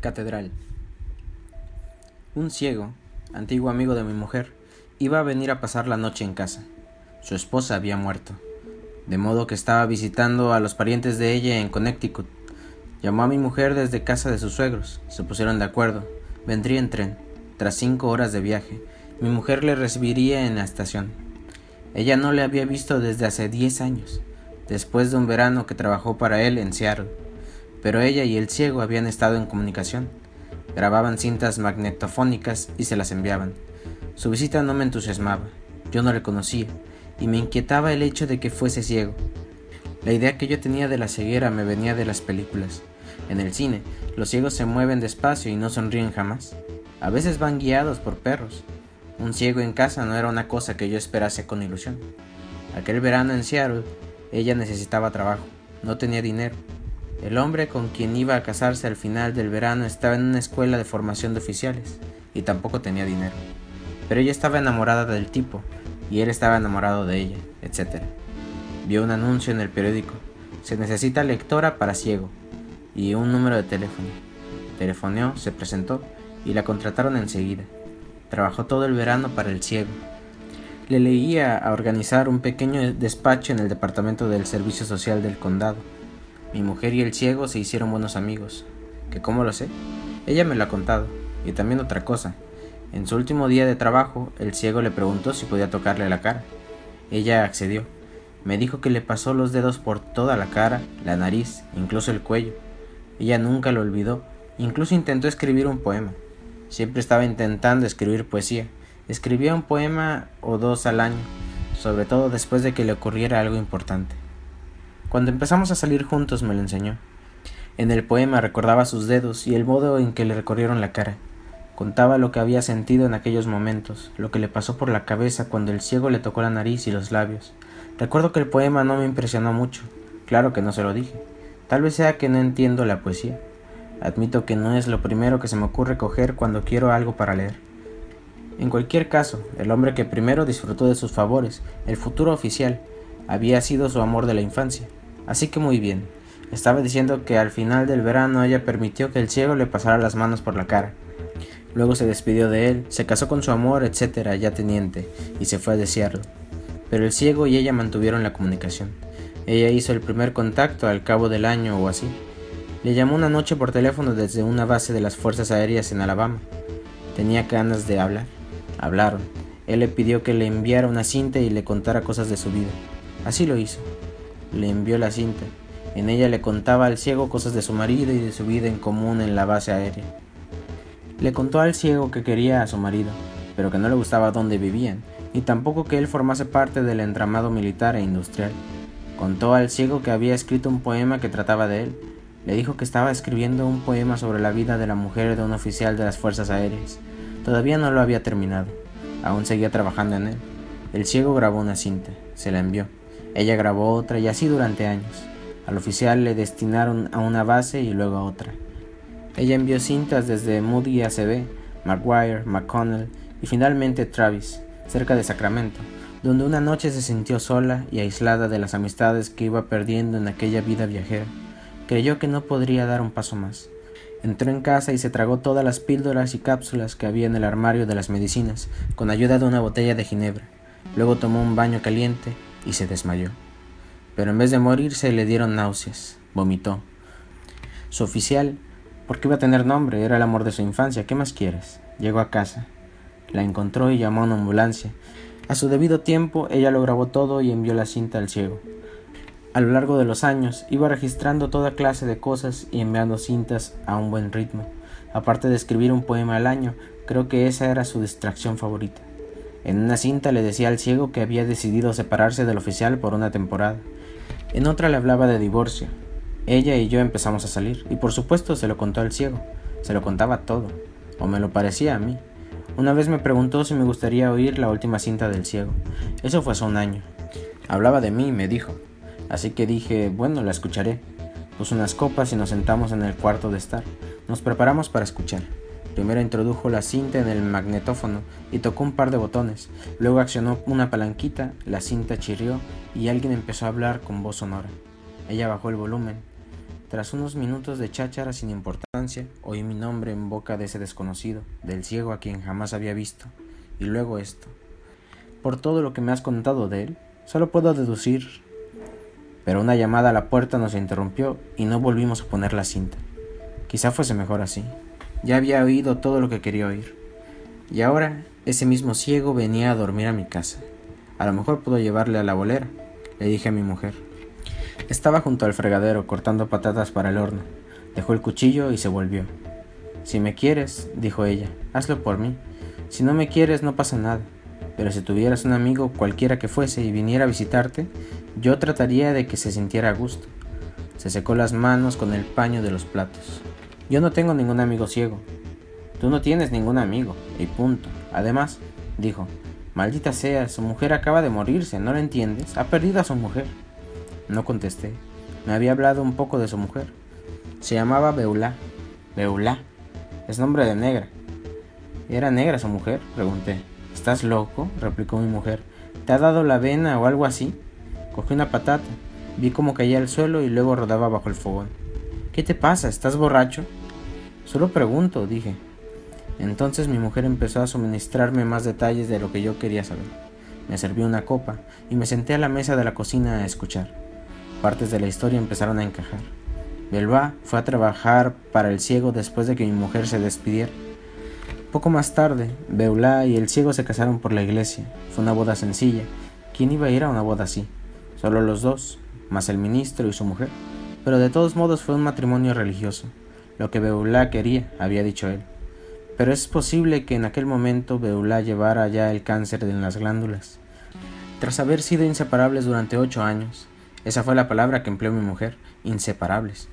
Catedral. Un ciego, antiguo amigo de mi mujer, iba a venir a pasar la noche en casa. Su esposa había muerto, de modo que estaba visitando a los parientes de ella en Connecticut. Llamó a mi mujer desde casa de sus suegros, se pusieron de acuerdo, vendría en tren. Tras cinco horas de viaje, mi mujer le recibiría en la estación. Ella no le había visto desde hace diez años, después de un verano que trabajó para él en Seattle pero ella y el ciego habían estado en comunicación. Grababan cintas magnetofónicas y se las enviaban. Su visita no me entusiasmaba, yo no le conocía, y me inquietaba el hecho de que fuese ciego. La idea que yo tenía de la ceguera me venía de las películas. En el cine, los ciegos se mueven despacio y no sonríen jamás. A veces van guiados por perros. Un ciego en casa no era una cosa que yo esperase con ilusión. Aquel verano en Seattle, ella necesitaba trabajo, no tenía dinero, el hombre con quien iba a casarse al final del verano estaba en una escuela de formación de oficiales y tampoco tenía dinero. Pero ella estaba enamorada del tipo y él estaba enamorado de ella, etc. Vio un anuncio en el periódico. Se necesita lectora para ciego y un número de teléfono. Telefoneó, se presentó y la contrataron enseguida. Trabajó todo el verano para el ciego. Le leía a organizar un pequeño despacho en el departamento del Servicio Social del condado mi mujer y el ciego se hicieron buenos amigos. ¿Que cómo lo sé? Ella me lo ha contado. Y también otra cosa. En su último día de trabajo, el ciego le preguntó si podía tocarle la cara. Ella accedió. Me dijo que le pasó los dedos por toda la cara, la nariz, incluso el cuello. Ella nunca lo olvidó. Incluso intentó escribir un poema. Siempre estaba intentando escribir poesía. Escribía un poema o dos al año, sobre todo después de que le ocurriera algo importante. Cuando empezamos a salir juntos me lo enseñó. En el poema recordaba sus dedos y el modo en que le recorrieron la cara. Contaba lo que había sentido en aquellos momentos, lo que le pasó por la cabeza cuando el ciego le tocó la nariz y los labios. Recuerdo que el poema no me impresionó mucho. Claro que no se lo dije. Tal vez sea que no entiendo la poesía. Admito que no es lo primero que se me ocurre coger cuando quiero algo para leer. En cualquier caso, el hombre que primero disfrutó de sus favores, el futuro oficial, había sido su amor de la infancia. Así que muy bien. Estaba diciendo que al final del verano ella permitió que el ciego le pasara las manos por la cara. Luego se despidió de él, se casó con su amor, etcétera, ya teniente, y se fue a desearlo. Pero el ciego y ella mantuvieron la comunicación. Ella hizo el primer contacto al cabo del año o así. Le llamó una noche por teléfono desde una base de las Fuerzas Aéreas en Alabama. Tenía ganas de hablar. Hablaron. Él le pidió que le enviara una cinta y le contara cosas de su vida. Así lo hizo le envió la cinta. En ella le contaba al ciego cosas de su marido y de su vida en común en la base aérea. Le contó al ciego que quería a su marido, pero que no le gustaba dónde vivían, ni tampoco que él formase parte del entramado militar e industrial. Contó al ciego que había escrito un poema que trataba de él. Le dijo que estaba escribiendo un poema sobre la vida de la mujer de un oficial de las Fuerzas Aéreas. Todavía no lo había terminado. Aún seguía trabajando en él. El ciego grabó una cinta. Se la envió. Ella grabó otra y así durante años. Al oficial le destinaron a una base y luego a otra. Ella envió cintas desde Moody ACB, McGuire, McConnell y finalmente Travis, cerca de Sacramento, donde una noche se sintió sola y aislada de las amistades que iba perdiendo en aquella vida viajera. Creyó que no podría dar un paso más. Entró en casa y se tragó todas las píldoras y cápsulas que había en el armario de las medicinas, con ayuda de una botella de ginebra. Luego tomó un baño caliente y se desmayó. Pero en vez de morirse le dieron náuseas, vomitó. Su oficial, porque iba a tener nombre, era el amor de su infancia, ¿qué más quieres? Llegó a casa, la encontró y llamó a una ambulancia. A su debido tiempo ella lo grabó todo y envió la cinta al ciego. A lo largo de los años iba registrando toda clase de cosas y enviando cintas a un buen ritmo. Aparte de escribir un poema al año, creo que esa era su distracción favorita. En una cinta le decía al ciego que había decidido separarse del oficial por una temporada. En otra le hablaba de divorcio. Ella y yo empezamos a salir, y por supuesto se lo contó al ciego. Se lo contaba todo, o me lo parecía a mí. Una vez me preguntó si me gustaría oír la última cinta del ciego. Eso fue hace un año. Hablaba de mí, me dijo. Así que dije, bueno, la escucharé. Puso unas copas y nos sentamos en el cuarto de estar. Nos preparamos para escuchar. Primero introdujo la cinta en el magnetófono y tocó un par de botones. Luego accionó una palanquita, la cinta chirrió y alguien empezó a hablar con voz sonora. Ella bajó el volumen. Tras unos minutos de cháchara sin importancia, oí mi nombre en boca de ese desconocido, del ciego a quien jamás había visto, y luego esto. Por todo lo que me has contado de él, solo puedo deducir. Pero una llamada a la puerta nos interrumpió y no volvimos a poner la cinta. Quizá fuese mejor así. Ya había oído todo lo que quería oír. Y ahora ese mismo ciego venía a dormir a mi casa. A lo mejor puedo llevarle a la bolera, le dije a mi mujer. Estaba junto al fregadero cortando patatas para el horno. Dejó el cuchillo y se volvió. Si me quieres, dijo ella, hazlo por mí. Si no me quieres, no pasa nada. Pero si tuvieras un amigo cualquiera que fuese y viniera a visitarte, yo trataría de que se sintiera a gusto. Se secó las manos con el paño de los platos. Yo no tengo ningún amigo ciego. Tú no tienes ningún amigo, y punto. Además, dijo, maldita sea, su mujer acaba de morirse, ¿no lo entiendes? Ha perdido a su mujer. No contesté. Me había hablado un poco de su mujer. Se llamaba Beulá. Beulá. Es nombre de negra. ¿Era negra su mujer? Pregunté. ¿Estás loco? replicó mi mujer. ¿Te ha dado la vena o algo así? Cogí una patata. Vi cómo caía al suelo y luego rodaba bajo el fogón. ¿Qué te pasa? ¿Estás borracho? Solo pregunto, dije. Entonces mi mujer empezó a suministrarme más detalles de lo que yo quería saber. Me serví una copa y me senté a la mesa de la cocina a escuchar. Partes de la historia empezaron a encajar. Belva fue a trabajar para el ciego después de que mi mujer se despidiera. Poco más tarde, Beulá y el ciego se casaron por la iglesia. Fue una boda sencilla. ¿Quién iba a ir a una boda así? Solo los dos, más el ministro y su mujer. Pero de todos modos fue un matrimonio religioso. Lo que Beulá quería, había dicho él. Pero es posible que en aquel momento Beulá llevara ya el cáncer en las glándulas. Tras haber sido inseparables durante ocho años, esa fue la palabra que empleó mi mujer, inseparables.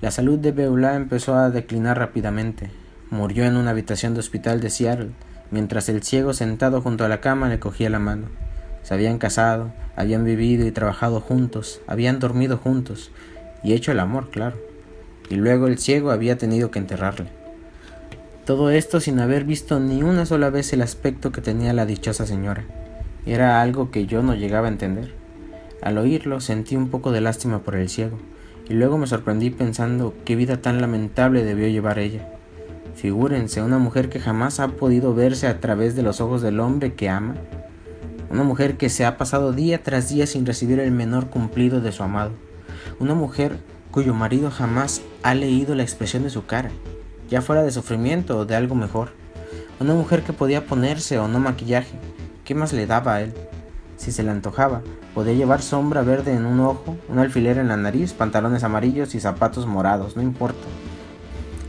La salud de Beulah empezó a declinar rápidamente. Murió en una habitación de hospital de Seattle, mientras el ciego sentado junto a la cama le cogía la mano. Se habían casado, habían vivido y trabajado juntos, habían dormido juntos, y hecho el amor, claro. Y luego el ciego había tenido que enterrarle. Todo esto sin haber visto ni una sola vez el aspecto que tenía la dichosa señora. Era algo que yo no llegaba a entender. Al oírlo sentí un poco de lástima por el ciego, y luego me sorprendí pensando qué vida tan lamentable debió llevar ella. Figúrense, una mujer que jamás ha podido verse a través de los ojos del hombre que ama, una mujer que se ha pasado día tras día sin recibir el menor cumplido de su amado, una mujer cuyo marido jamás ha leído la expresión de su cara, ya fuera de sufrimiento o de algo mejor, una mujer que podía ponerse o no maquillaje, ¿qué más le daba a él? Si se le antojaba, podía llevar sombra verde en un ojo, un alfiler en la nariz, pantalones amarillos y zapatos morados, no importa.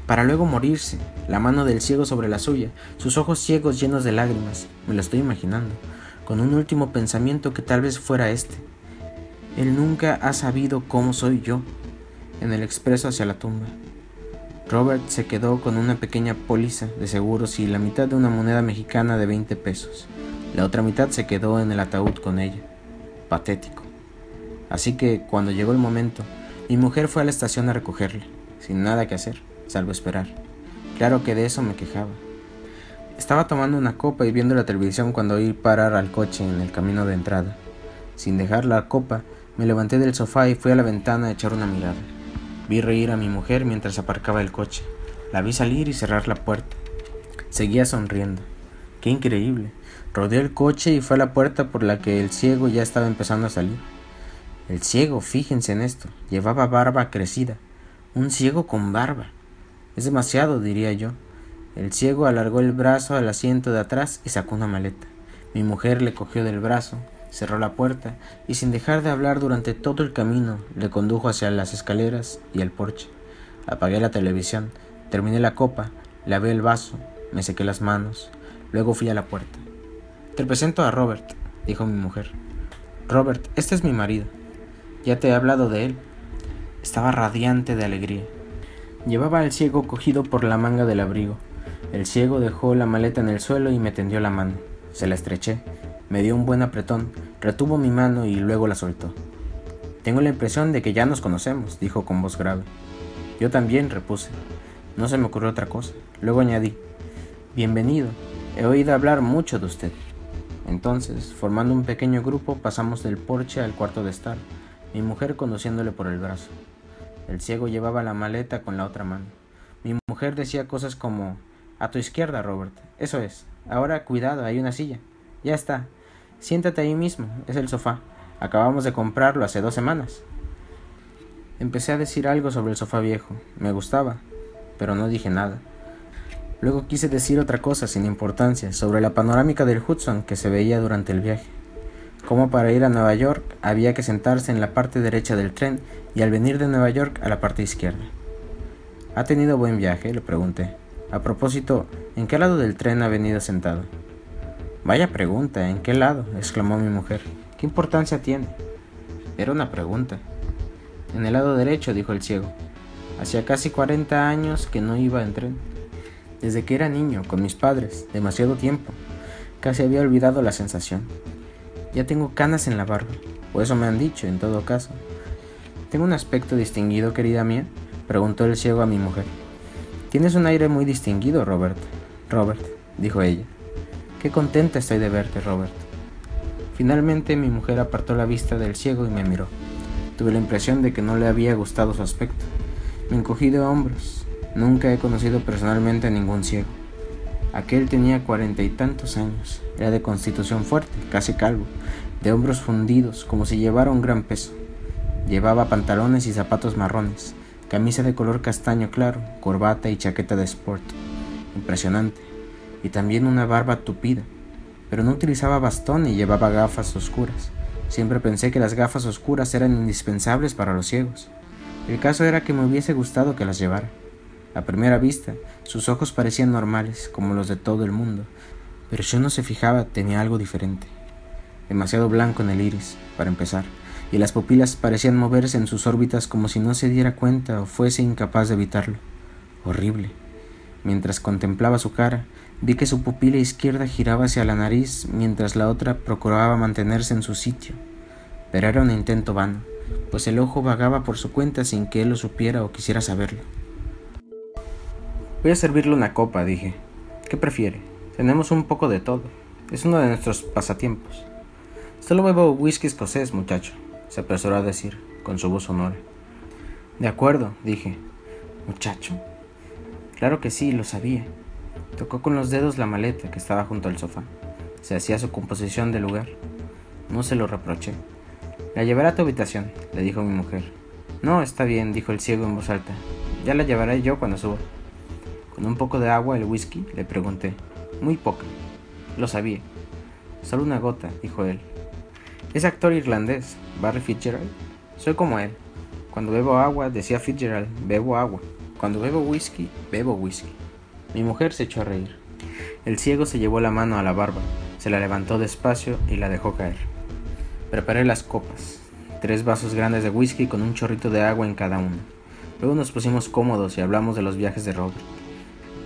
Para luego morirse, la mano del ciego sobre la suya, sus ojos ciegos llenos de lágrimas, me lo estoy imaginando, con un último pensamiento que tal vez fuera este. Él nunca ha sabido cómo soy yo, en el expreso hacia la tumba. Robert se quedó con una pequeña póliza de seguros y la mitad de una moneda mexicana de 20 pesos. La otra mitad se quedó en el ataúd con ella. Patético. Así que cuando llegó el momento, mi mujer fue a la estación a recogerle, sin nada que hacer, salvo esperar. Claro que de eso me quejaba. Estaba tomando una copa y viendo la televisión cuando oí parar al coche en el camino de entrada. Sin dejar la copa, me levanté del sofá y fui a la ventana a echar una mirada. Vi reír a mi mujer mientras aparcaba el coche. La vi salir y cerrar la puerta. Seguía sonriendo. Qué increíble. Rodeó el coche y fue a la puerta por la que el ciego ya estaba empezando a salir. El ciego, fíjense en esto, llevaba barba crecida. Un ciego con barba. Es demasiado, diría yo. El ciego alargó el brazo al asiento de atrás y sacó una maleta. Mi mujer le cogió del brazo, cerró la puerta y sin dejar de hablar durante todo el camino le condujo hacia las escaleras y el porche. Apagué la televisión, terminé la copa, lavé el vaso, me sequé las manos, luego fui a la puerta. Te presento a Robert, dijo mi mujer. Robert, este es mi marido. Ya te he hablado de él. Estaba radiante de alegría. Llevaba al ciego cogido por la manga del abrigo. El ciego dejó la maleta en el suelo y me tendió la mano. Se la estreché, me dio un buen apretón, retuvo mi mano y luego la soltó. Tengo la impresión de que ya nos conocemos, dijo con voz grave. Yo también, repuse. No se me ocurrió otra cosa. Luego añadí, Bienvenido. He oído hablar mucho de usted. Entonces, formando un pequeño grupo, pasamos del porche al cuarto de estar, mi mujer conduciéndole por el brazo. El ciego llevaba la maleta con la otra mano. Mi mujer decía cosas como A tu izquierda, Robert. Eso es. Ahora cuidado, hay una silla. Ya está. Siéntate ahí mismo. Es el sofá. Acabamos de comprarlo hace dos semanas. Empecé a decir algo sobre el sofá viejo. Me gustaba, pero no dije nada. Luego quise decir otra cosa sin importancia sobre la panorámica del Hudson que se veía durante el viaje. Como para ir a Nueva York había que sentarse en la parte derecha del tren y al venir de Nueva York a la parte izquierda. ¿Ha tenido buen viaje? le pregunté. A propósito, ¿en qué lado del tren ha venido sentado? Vaya pregunta, ¿en qué lado? exclamó mi mujer. ¿Qué importancia tiene? Era una pregunta. En el lado derecho, dijo el ciego. Hacía casi cuarenta años que no iba en tren. Desde que era niño, con mis padres, demasiado tiempo. Casi había olvidado la sensación. Ya tengo canas en la barba, o eso me han dicho, en todo caso. ¿Tengo un aspecto distinguido, querida mía? preguntó el ciego a mi mujer. Tienes un aire muy distinguido, Robert. Robert, dijo ella. Qué contenta estoy de verte, Robert. Finalmente mi mujer apartó la vista del ciego y me miró. Tuve la impresión de que no le había gustado su aspecto. Me encogí de hombros. Nunca he conocido personalmente a ningún ciego. Aquel tenía cuarenta y tantos años. Era de constitución fuerte, casi calvo, de hombros fundidos, como si llevara un gran peso. Llevaba pantalones y zapatos marrones, camisa de color castaño claro, corbata y chaqueta de sport. Impresionante. Y también una barba tupida. Pero no utilizaba bastón y llevaba gafas oscuras. Siempre pensé que las gafas oscuras eran indispensables para los ciegos. El caso era que me hubiese gustado que las llevara. A primera vista, sus ojos parecían normales, como los de todo el mundo, pero si uno se fijaba tenía algo diferente. Demasiado blanco en el iris, para empezar, y las pupilas parecían moverse en sus órbitas como si no se diera cuenta o fuese incapaz de evitarlo. Horrible. Mientras contemplaba su cara, vi que su pupila izquierda giraba hacia la nariz mientras la otra procuraba mantenerse en su sitio. Pero era un intento vano, pues el ojo vagaba por su cuenta sin que él lo supiera o quisiera saberlo. Voy a servirle una copa, dije. ¿Qué prefiere? Tenemos un poco de todo. Es uno de nuestros pasatiempos. Solo bebo whisky escocés, muchacho, se apresuró a decir, con su voz sonora. De acuerdo, dije. Muchacho. Claro que sí, lo sabía. Tocó con los dedos la maleta que estaba junto al sofá. Se hacía su composición de lugar. No se lo reproché. La llevaré a tu habitación, le dijo mi mujer. No, está bien, dijo el ciego en voz alta. Ya la llevaré yo cuando suba. ¿Con un poco de agua el whisky? le pregunté. Muy poca. Lo sabía. Solo una gota, dijo él. Es actor irlandés, Barry Fitzgerald. Soy como él. Cuando bebo agua, decía Fitzgerald, bebo agua. Cuando bebo whisky, bebo whisky. Mi mujer se echó a reír. El ciego se llevó la mano a la barba, se la levantó despacio y la dejó caer. Preparé las copas, tres vasos grandes de whisky con un chorrito de agua en cada uno. Luego nos pusimos cómodos y hablamos de los viajes de Robert.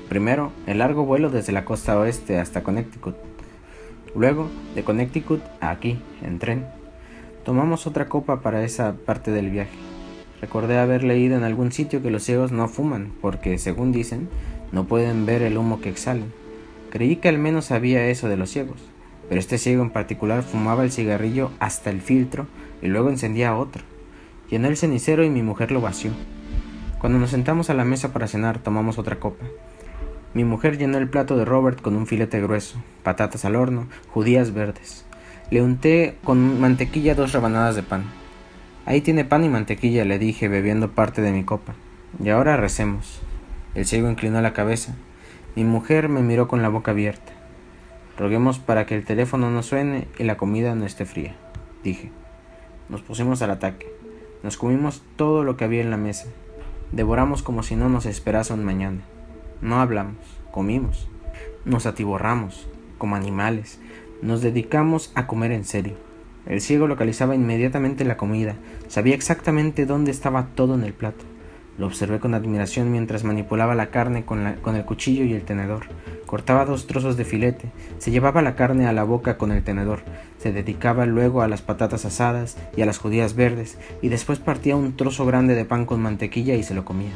Primero, el largo vuelo desde la costa oeste hasta Connecticut. Luego, de Connecticut aquí, en tren. Tomamos otra copa para esa parte del viaje. Recordé haber leído en algún sitio que los ciegos no fuman, porque, según dicen, no pueden ver el humo que exhalan. Creí que al menos sabía eso de los ciegos, pero este ciego en particular fumaba el cigarrillo hasta el filtro y luego encendía otro. Llenó el cenicero y mi mujer lo vació. Cuando nos sentamos a la mesa para cenar tomamos otra copa. Mi mujer llenó el plato de Robert con un filete grueso, patatas al horno, judías verdes. Le unté con mantequilla dos rebanadas de pan. Ahí tiene pan y mantequilla, le dije, bebiendo parte de mi copa. Y ahora recemos. El ciego inclinó la cabeza. Mi mujer me miró con la boca abierta. Roguemos para que el teléfono no suene y la comida no esté fría, dije. Nos pusimos al ataque. Nos comimos todo lo que había en la mesa. Devoramos como si no nos esperase un mañana. No hablamos, comimos. Nos atiborramos, como animales. Nos dedicamos a comer en serio. El ciego localizaba inmediatamente la comida, sabía exactamente dónde estaba todo en el plato. Lo observé con admiración mientras manipulaba la carne con, con, el cuchillo y el tenedor. Cortaba dos trozos de filete, se llevaba la carne a la boca con el tenedor, se dedicaba luego a las patatas asadas y a las judías verdes, y después partía un trozo grande de pan con mantequilla y se lo comía.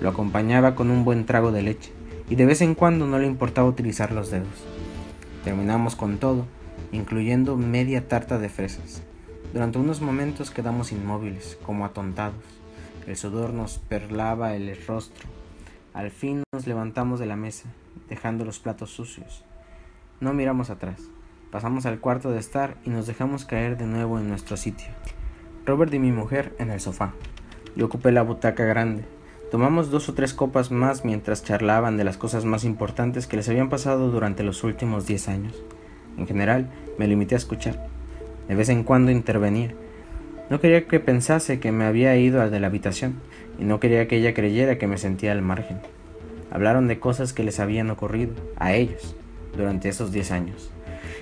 Lo acompañaba con un buen trago de leche, y de vez en cuando no le importaba utilizar los dedos. Terminamos con todo, incluyendo media tarta de fresas. Durante unos momentos quedamos inmóviles, como atontados. El sudor nos perlaba el rostro. Al fin nos levantamos de la mesa, dejando los platos sucios. No miramos atrás. Pasamos al cuarto de estar y nos dejamos caer de nuevo en nuestro sitio. Robert y mi mujer en el sofá. Yo ocupé la butaca grande. Tomamos dos o tres copas más mientras charlaban de las cosas más importantes que les habían pasado durante los últimos diez años. En general, me limité a escuchar. De vez en cuando intervenía. No quería que pensase que me había ido al de la habitación, y no quería que ella creyera que me sentía al margen. Hablaron de cosas que les habían ocurrido, a ellos, durante esos diez años.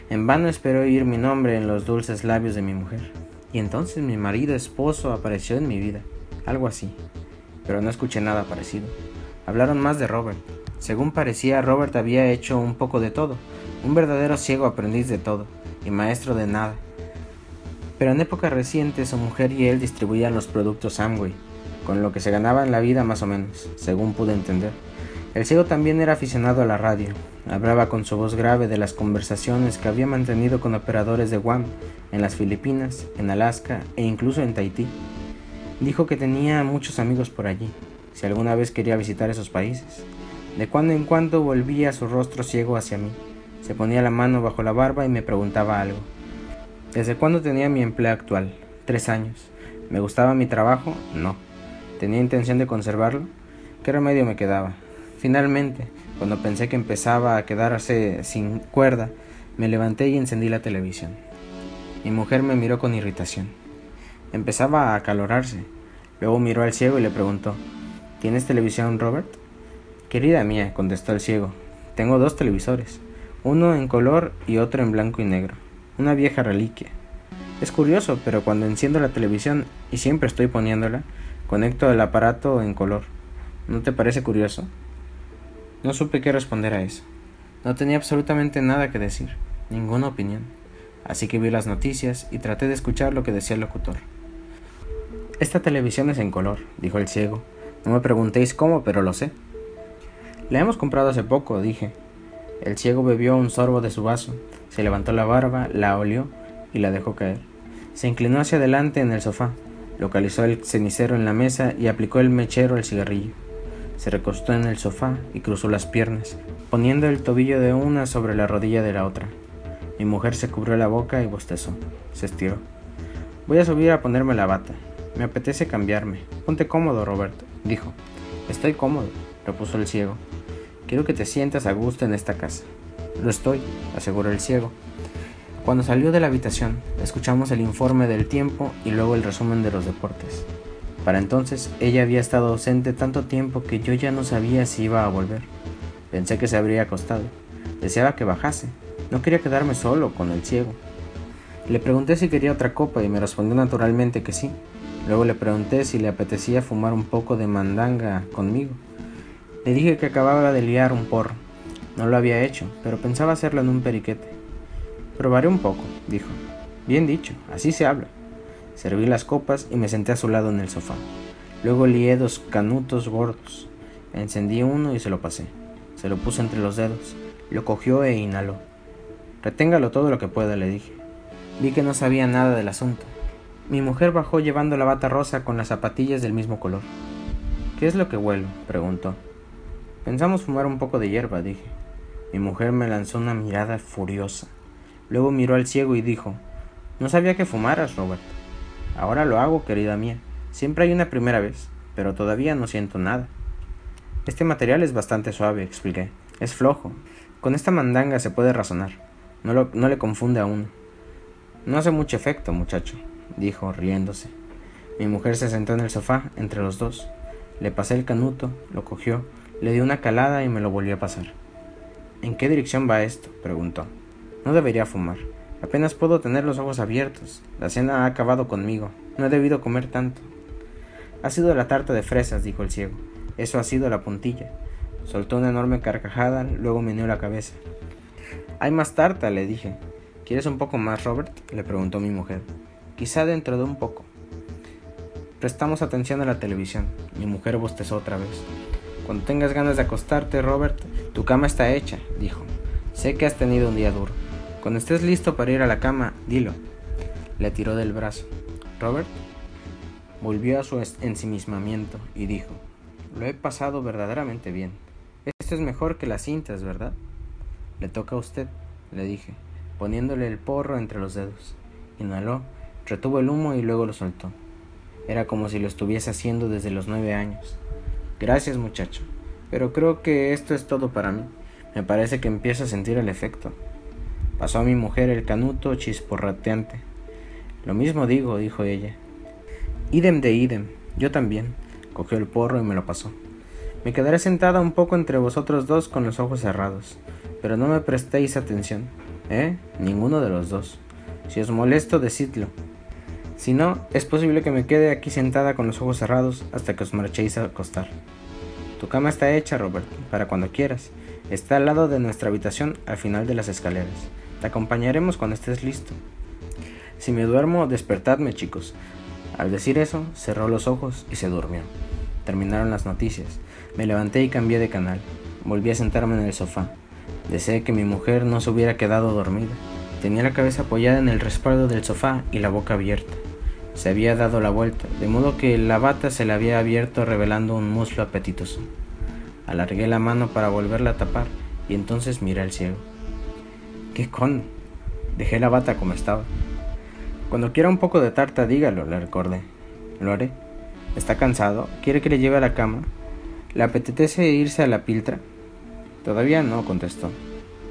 En vano esperó oír mi nombre en los dulces labios de mi mujer. Y entonces mi marido esposo apareció en mi vida, algo así. Pero no escuché nada parecido. Hablaron más de Robert. Según parecía, Robert había hecho un poco de todo, un verdadero ciego aprendiz de todo, y maestro de nada. Pero en época reciente su mujer y él distribuían los productos Amway, con lo que se ganaban la vida más o menos, según pude entender. El ciego también era aficionado a la radio. Hablaba con su voz grave de las conversaciones que había mantenido con operadores de Guam en las Filipinas, en Alaska e incluso en Tahití. Dijo que tenía muchos amigos por allí, si alguna vez quería visitar esos países. De cuando en cuando volvía su rostro ciego hacia mí. Se ponía la mano bajo la barba y me preguntaba algo. ¿Desde cuándo tenía mi empleo actual? Tres años. ¿Me gustaba mi trabajo? No. ¿Tenía intención de conservarlo? ¿Qué remedio me quedaba? Finalmente, cuando pensé que empezaba a quedarse sin cuerda, me levanté y encendí la televisión. Mi mujer me miró con irritación. Empezaba a acalorarse. Luego miró al ciego y le preguntó, ¿Tienes televisión, Robert? Querida mía, contestó el ciego, tengo dos televisores, uno en color y otro en blanco y negro, una vieja reliquia. Es curioso, pero cuando enciendo la televisión, y siempre estoy poniéndola, conecto el aparato en color. ¿No te parece curioso? No supe qué responder a eso. No tenía absolutamente nada que decir, ninguna opinión. Así que vi las noticias y traté de escuchar lo que decía el locutor. Esta televisión es en color, dijo el ciego. No me preguntéis cómo, pero lo sé. La hemos comprado hace poco, dije. El ciego bebió un sorbo de su vaso, se levantó la barba, la olió y la dejó caer. Se inclinó hacia adelante en el sofá, localizó el cenicero en la mesa y aplicó el mechero al cigarrillo. Se recostó en el sofá y cruzó las piernas, poniendo el tobillo de una sobre la rodilla de la otra. Mi mujer se cubrió la boca y bostezó. Se estiró. Voy a subir a ponerme la bata. Me apetece cambiarme. Ponte cómodo, Roberto, dijo. Estoy cómodo, repuso el ciego. Quiero que te sientas a gusto en esta casa. Lo estoy, aseguró el ciego. Cuando salió de la habitación, escuchamos el informe del tiempo y luego el resumen de los deportes. Para entonces ella había estado ausente tanto tiempo que yo ya no sabía si iba a volver. Pensé que se habría acostado. Deseaba que bajase. No quería quedarme solo con el ciego. Le pregunté si quería otra copa y me respondió naturalmente que sí. Luego le pregunté si le apetecía fumar un poco de mandanga conmigo. Le dije que acababa de liar un porro. No lo había hecho, pero pensaba hacerlo en un periquete. Probaré un poco, dijo. Bien dicho, así se habla. Serví las copas y me senté a su lado en el sofá. Luego lié dos canutos gordos. Encendí uno y se lo pasé. Se lo puse entre los dedos. Lo cogió e inhaló. Reténgalo todo lo que pueda, le dije. Vi que no sabía nada del asunto. Mi mujer bajó llevando la bata rosa con las zapatillas del mismo color. ¿Qué es lo que huelo? preguntó. Pensamos fumar un poco de hierba, dije. Mi mujer me lanzó una mirada furiosa. Luego miró al ciego y dijo, No sabía que fumaras, Robert. Ahora lo hago, querida mía. Siempre hay una primera vez, pero todavía no siento nada. Este material es bastante suave, expliqué. Es flojo. Con esta mandanga se puede razonar. No, no le confunde a uno. No hace mucho efecto, muchacho, dijo, riéndose. Mi mujer se sentó en el sofá entre los dos. Le pasé el canuto, lo cogió, le di una calada y me lo volvió a pasar. ¿En qué dirección va esto? preguntó. No debería fumar. Apenas puedo tener los ojos abiertos. La cena ha acabado conmigo. No he debido comer tanto. Ha sido la tarta de fresas, dijo el ciego. Eso ha sido la puntilla. Soltó una enorme carcajada, luego meneó la cabeza. Hay más tarta, le dije. ¿Quieres un poco más, Robert? le preguntó mi mujer. Quizá dentro de un poco. Prestamos atención a la televisión. Mi mujer bostezó otra vez. Cuando tengas ganas de acostarte, Robert, tu cama está hecha, dijo. Sé que has tenido un día duro. Cuando estés listo para ir a la cama, dilo. Le tiró del brazo. Robert. Volvió a su ensimismamiento y dijo, Lo he pasado verdaderamente bien. Esto es mejor que las cintas, ¿verdad? Le toca a usted, le dije, poniéndole el porro entre los dedos. Inhaló, retuvo el humo y luego lo soltó. Era como si lo estuviese haciendo desde los nueve años. Gracias, muchacho, pero creo que esto es todo para mí. Me parece que empiezo a sentir el efecto. Pasó a mi mujer el canuto chisporrateante. Lo mismo digo, dijo ella. Idem de idem, yo también. Cogió el porro y me lo pasó. Me quedaré sentada un poco entre vosotros dos con los ojos cerrados, pero no me prestéis atención, ¿eh? Ninguno de los dos. Si os molesto, decidlo. Si no, es posible que me quede aquí sentada con los ojos cerrados hasta que os marchéis a acostar. Tu cama está hecha, Robert, para cuando quieras. Está al lado de nuestra habitación, al final de las escaleras. Te acompañaremos cuando estés listo. Si me duermo, despertadme, chicos. Al decir eso, cerró los ojos y se durmió. Terminaron las noticias. Me levanté y cambié de canal. Volví a sentarme en el sofá. Deseé que mi mujer no se hubiera quedado dormida. Tenía la cabeza apoyada en el respaldo del sofá y la boca abierta. Se había dado la vuelta, de modo que la bata se le había abierto revelando un muslo apetitoso. Alargué la mano para volverla a tapar y entonces miré al cielo. ¿Qué con? Dejé la bata como estaba. Cuando quiera un poco de tarta, dígalo, le recordé. Lo haré. ¿Está cansado? ¿Quiere que le lleve a la cama? ¿Le apetece irse a la piltra? Todavía no, contestó.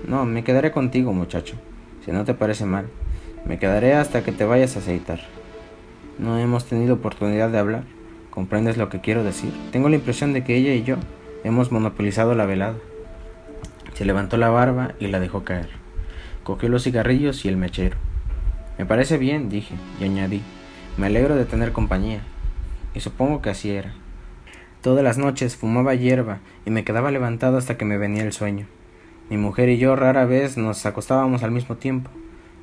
No, me quedaré contigo, muchacho, si no te parece mal. Me quedaré hasta que te vayas a aceitar. No hemos tenido oportunidad de hablar. ¿Comprendes lo que quiero decir? Tengo la impresión de que ella y yo hemos monopolizado la velada. Se levantó la barba y la dejó caer. Cogió los cigarrillos y el mechero. Me parece bien, dije, y añadí, me alegro de tener compañía. Y supongo que así era. Todas las noches fumaba hierba y me quedaba levantado hasta que me venía el sueño. Mi mujer y yo rara vez nos acostábamos al mismo tiempo.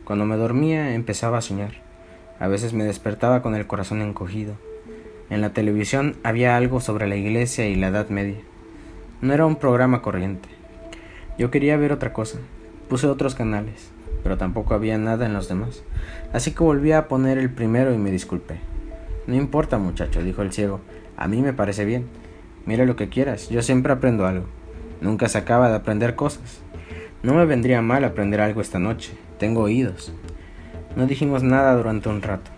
Cuando me dormía empezaba a soñar. A veces me despertaba con el corazón encogido. En la televisión había algo sobre la iglesia y la Edad Media. No era un programa corriente. Yo quería ver otra cosa. Puse otros canales pero tampoco había nada en los demás. Así que volví a poner el primero y me disculpé. No importa, muchacho, dijo el ciego. A mí me parece bien. Mira lo que quieras, yo siempre aprendo algo. Nunca se acaba de aprender cosas. No me vendría mal aprender algo esta noche. Tengo oídos. No dijimos nada durante un rato.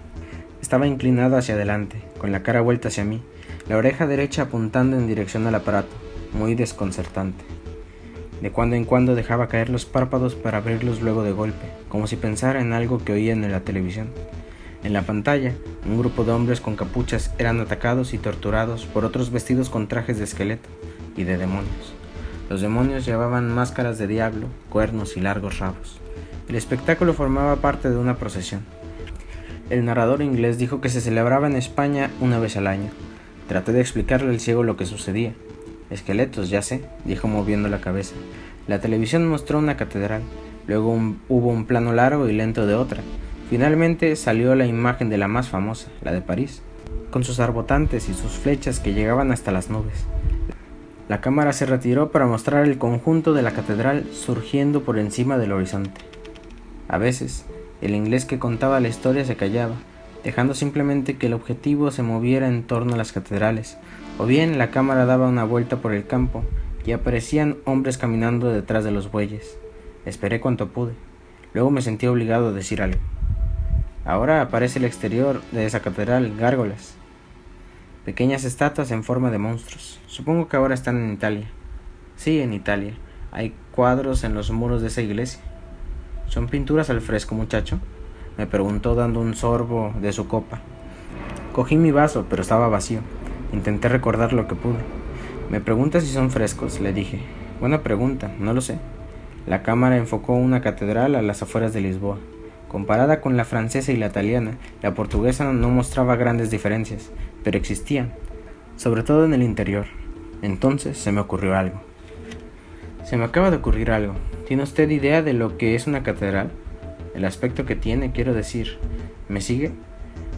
Estaba inclinado hacia adelante, con la cara vuelta hacia mí, la oreja derecha apuntando en dirección al aparato, muy desconcertante. De cuando en cuando dejaba caer los párpados para abrirlos luego de golpe, como si pensara en algo que oía en la televisión. En la pantalla, un grupo de hombres con capuchas eran atacados y torturados por otros vestidos con trajes de esqueleto y de demonios. Los demonios llevaban máscaras de diablo, cuernos y largos rabos. El espectáculo formaba parte de una procesión. El narrador inglés dijo que se celebraba en España una vez al año. Traté de explicarle al ciego lo que sucedía, Esqueletos, ya sé, dijo moviendo la cabeza. La televisión mostró una catedral, luego hubo un plano largo y lento de otra. Finalmente salió la imagen de la más famosa, la de París, con sus arbotantes y sus flechas que llegaban hasta las nubes. La cámara se retiró para mostrar el conjunto de la catedral surgiendo por encima del horizonte. A veces, el inglés que contaba la historia se callaba, dejando simplemente que el objetivo se moviera en torno a las catedrales, o bien la cámara daba una vuelta por el campo y aparecían hombres caminando detrás de los bueyes. Esperé cuanto pude. Luego me sentí obligado a decir algo. Ahora aparece el exterior de esa catedral, gárgolas. Pequeñas estatuas en forma de monstruos. Supongo que ahora están en Italia. Sí, en Italia. Hay cuadros en los muros de esa iglesia. ¿Son pinturas al fresco, muchacho? Me preguntó dando un sorbo de su copa. Cogí mi vaso, pero estaba vacío. Intenté recordar lo que pude. Me pregunta si son frescos, le dije. Buena pregunta, no lo sé. La cámara enfocó una catedral a las afueras de Lisboa. Comparada con la francesa y la italiana, la portuguesa no mostraba grandes diferencias, pero existían, sobre todo en el interior. Entonces se me ocurrió algo. Se me acaba de ocurrir algo. ¿Tiene usted idea de lo que es una catedral? El aspecto que tiene, quiero decir. ¿Me sigue?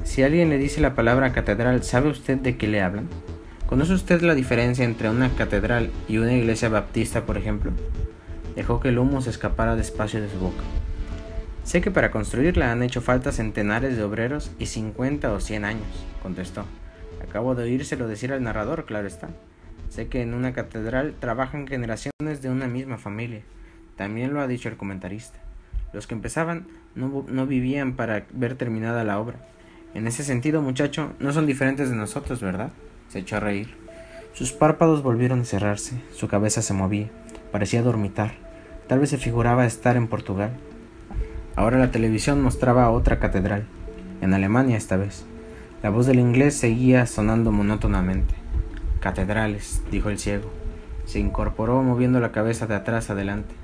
Si alguien le dice la palabra catedral, ¿sabe usted de qué le hablan? ¿Conoce usted la diferencia entre una catedral y una iglesia baptista, por ejemplo? Dejó que el humo se escapara despacio de su boca. Sé que para construirla han hecho falta centenares de obreros y 50 o 100 años, contestó. Acabo de oírselo decir al narrador, claro está. Sé que en una catedral trabajan generaciones de una misma familia. También lo ha dicho el comentarista. Los que empezaban no, no vivían para ver terminada la obra. En ese sentido, muchacho, no son diferentes de nosotros, ¿verdad? Se echó a reír. Sus párpados volvieron a cerrarse, su cabeza se movía, parecía dormitar. Tal vez se figuraba estar en Portugal. Ahora la televisión mostraba otra catedral, en Alemania esta vez. La voz del inglés seguía sonando monótonamente. Catedrales, dijo el ciego. Se incorporó moviendo la cabeza de atrás adelante.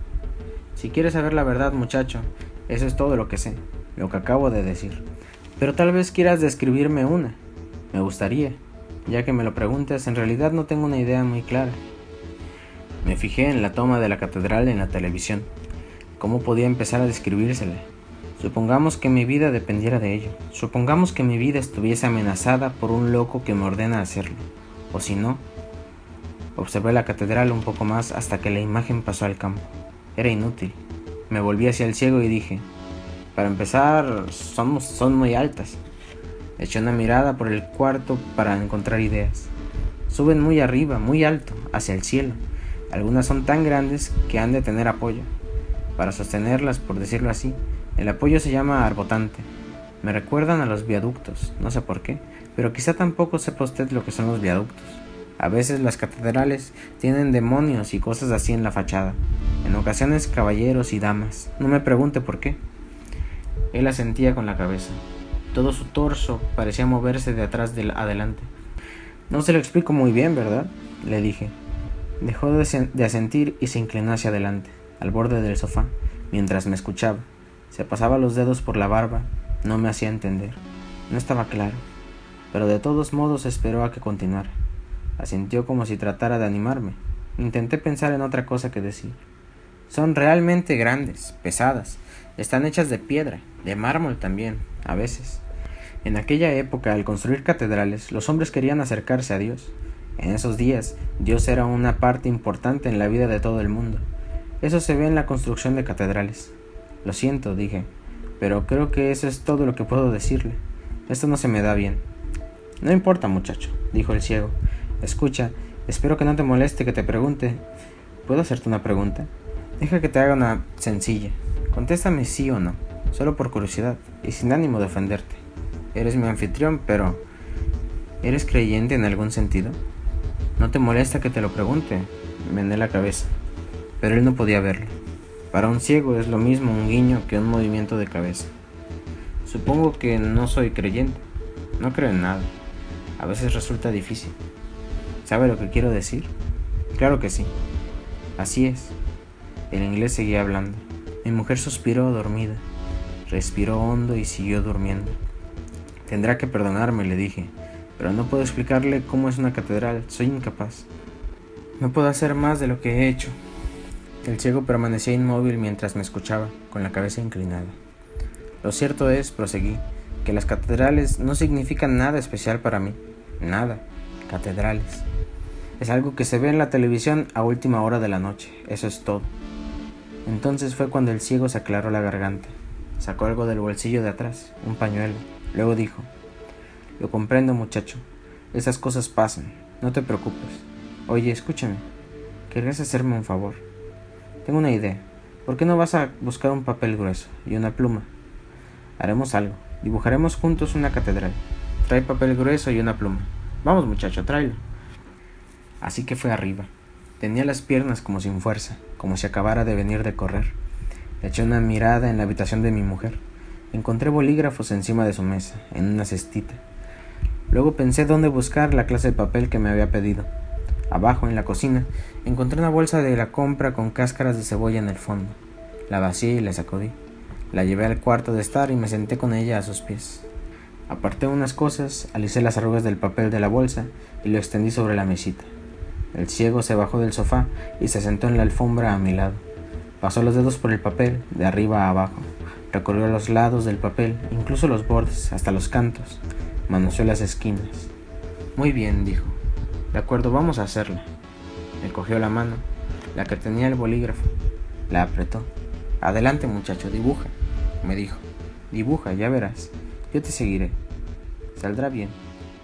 Si quieres saber la verdad, muchacho, eso es todo lo que sé, lo que acabo de decir. Pero tal vez quieras describirme una. Me gustaría. Ya que me lo preguntas, en realidad no tengo una idea muy clara. Me fijé en la toma de la catedral en la televisión. ¿Cómo podía empezar a describírsela? Supongamos que mi vida dependiera de ello. Supongamos que mi vida estuviese amenazada por un loco que me ordena hacerlo. O si no, observé la catedral un poco más hasta que la imagen pasó al campo. Era inútil. Me volví hacia el ciego y dije, para empezar, somos, son muy altas. Eché una mirada por el cuarto para encontrar ideas. Suben muy arriba, muy alto, hacia el cielo. Algunas son tan grandes que han de tener apoyo. Para sostenerlas, por decirlo así, el apoyo se llama arbotante. Me recuerdan a los viaductos, no sé por qué, pero quizá tampoco sepa usted lo que son los viaductos. A veces las catedrales tienen demonios y cosas así en la fachada. En ocasiones caballeros y damas. No me pregunte por qué. Él asentía con la cabeza. Todo su torso parecía moverse de atrás del adelante. No se lo explico muy bien, ¿verdad? le dije. Dejó de asentir y se inclinó hacia adelante, al borde del sofá, mientras me escuchaba. Se pasaba los dedos por la barba, no me hacía entender. No estaba claro, pero de todos modos esperó a que continuara. Asintió como si tratara de animarme. Intenté pensar en otra cosa que decir. Son realmente grandes, pesadas, están hechas de piedra, de mármol también, a veces. En aquella época, al construir catedrales, los hombres querían acercarse a Dios. En esos días, Dios era una parte importante en la vida de todo el mundo. Eso se ve en la construcción de catedrales. Lo siento, dije, pero creo que eso es todo lo que puedo decirle. Esto no se me da bien. No importa, muchacho, dijo el ciego. Escucha, espero que no te moleste que te pregunte. ¿Puedo hacerte una pregunta? Deja que te haga una sencilla. Contéstame sí o no, solo por curiosidad y sin ánimo de ofenderte. Eres mi anfitrión, pero ¿eres creyente en algún sentido? ¿No te molesta que te lo pregunte? Mené la cabeza, pero él no podía verlo. Para un ciego es lo mismo un guiño que un movimiento de cabeza. Supongo que no soy creyente, no creo en nada. A veces resulta difícil. ¿Sabe lo que quiero decir? Claro que sí. Así es. El inglés seguía hablando. Mi mujer suspiró dormida, respiró hondo y siguió durmiendo. Tendrá que perdonarme, le dije, pero no puedo explicarle cómo es una catedral, soy incapaz. No puedo hacer más de lo que he hecho. El ciego permanecía inmóvil mientras me escuchaba, con la cabeza inclinada. Lo cierto es, proseguí, que las catedrales no significan nada especial para mí. Nada. Catedrales. Es algo que se ve en la televisión a última hora de la noche. Eso es todo. Entonces fue cuando el ciego se aclaró la garganta. Sacó algo del bolsillo de atrás, un pañuelo. Luego dijo, Lo comprendo muchacho, esas cosas pasan, no te preocupes. Oye, escúchame, ¿querrías hacerme un favor? Tengo una idea. ¿Por qué no vas a buscar un papel grueso y una pluma? Haremos algo. Dibujaremos juntos una catedral. Trae papel grueso y una pluma. Vamos muchacho, tráelo. Así que fue arriba. Tenía las piernas como sin fuerza, como si acabara de venir de correr. Eché una mirada en la habitación de mi mujer. Encontré bolígrafos encima de su mesa, en una cestita. Luego pensé dónde buscar la clase de papel que me había pedido. Abajo, en la cocina, encontré una bolsa de la compra con cáscaras de cebolla en el fondo. La vacié y la sacudí. La llevé al cuarto de estar y me senté con ella a sus pies. Aparté unas cosas, alicé las arrugas del papel de la bolsa y lo extendí sobre la mesita. El ciego se bajó del sofá y se sentó en la alfombra a mi lado. Pasó los dedos por el papel, de arriba a abajo. Recorrió los lados del papel, incluso los bordes, hasta los cantos. Manoseó las esquinas. Muy bien, dijo. De acuerdo, vamos a hacerla. Me cogió la mano, la que tenía el bolígrafo. La apretó. Adelante, muchacho, dibuja. me dijo. Dibuja, ya verás. Yo te seguiré. Saldrá bien.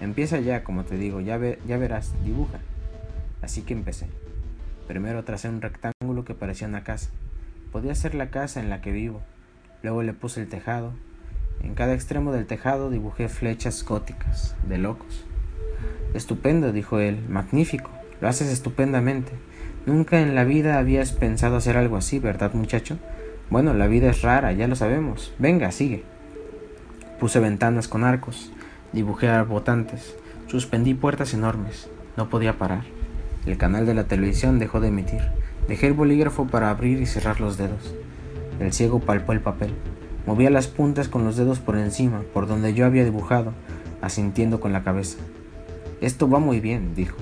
Empieza ya, como te digo, ya, ya verás, dibuja. Así que empecé. Primero tracé un rectángulo que parecía una casa. Podía ser la casa en la que vivo. Luego le puse el tejado. En cada extremo del tejado dibujé flechas góticas, de locos. Estupendo, dijo él, magnífico, lo haces estupendamente. Nunca en la vida habías pensado hacer algo así, ¿verdad, muchacho? Bueno, la vida es rara, ya lo sabemos. Venga, sigue. Puse ventanas con arcos, dibujé arbotantes, suspendí puertas enormes. No podía parar. El canal de la televisión dejó de emitir. Dejé el bolígrafo para abrir y cerrar los dedos. El ciego palpó el papel. Movía las puntas con los dedos por encima, por donde yo había dibujado, asintiendo con la cabeza. Esto va muy bien, dijo.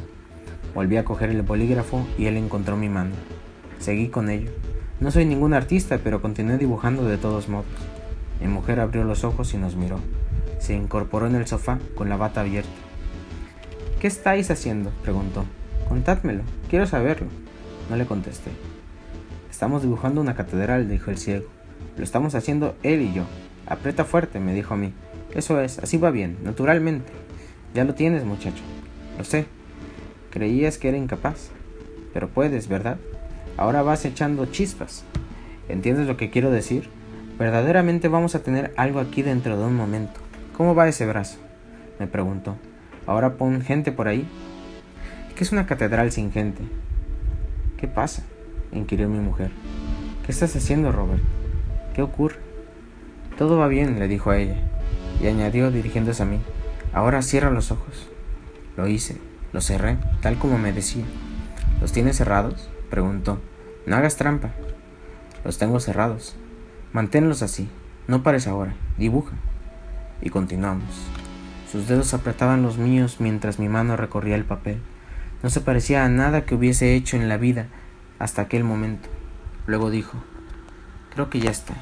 Volví a coger el bolígrafo y él encontró mi mano. Seguí con ello. No soy ningún artista, pero continué dibujando de todos modos. Mi mujer abrió los ojos y nos miró. Se incorporó en el sofá con la bata abierta. ¿Qué estáis haciendo? preguntó. Contádmelo, quiero saberlo. No le contesté. Estamos dibujando una catedral, dijo el ciego. Lo estamos haciendo él y yo. Aprieta fuerte, me dijo a mí. Eso es, así va bien, naturalmente. Ya lo tienes, muchacho. Lo sé. Creías que era incapaz. Pero puedes, ¿verdad? Ahora vas echando chispas. ¿Entiendes lo que quiero decir? Verdaderamente vamos a tener algo aquí dentro de un momento. ¿Cómo va ese brazo? me preguntó. Ahora pon gente por ahí. ¿Qué es una catedral sin gente? ¿Qué pasa? inquirió mi mujer. ¿Qué estás haciendo, Robert? ¿Qué ocurre? Todo va bien, le dijo a ella, y añadió dirigiéndose a mí. Ahora cierra los ojos. Lo hice, lo cerré, tal como me decía. ¿Los tienes cerrados? preguntó. No hagas trampa. Los tengo cerrados. Manténlos así. No pares ahora. Dibuja. Y continuamos. Sus dedos apretaban los míos mientras mi mano recorría el papel. No se parecía a nada que hubiese hecho en la vida hasta aquel momento. Luego dijo, creo que ya está.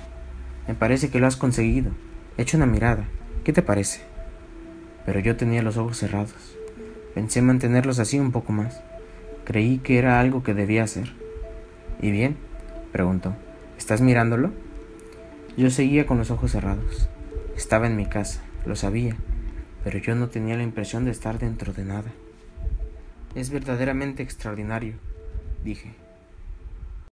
Me parece que lo has conseguido. Echa una mirada. ¿Qué te parece? Pero yo tenía los ojos cerrados. Pensé mantenerlos así un poco más. Creí que era algo que debía hacer. ¿Y bien? preguntó. ¿Estás mirándolo? Yo seguía con los ojos cerrados. Estaba en mi casa, lo sabía, pero yo no tenía la impresión de estar dentro de nada. Es verdaderamente extraordinario, dije.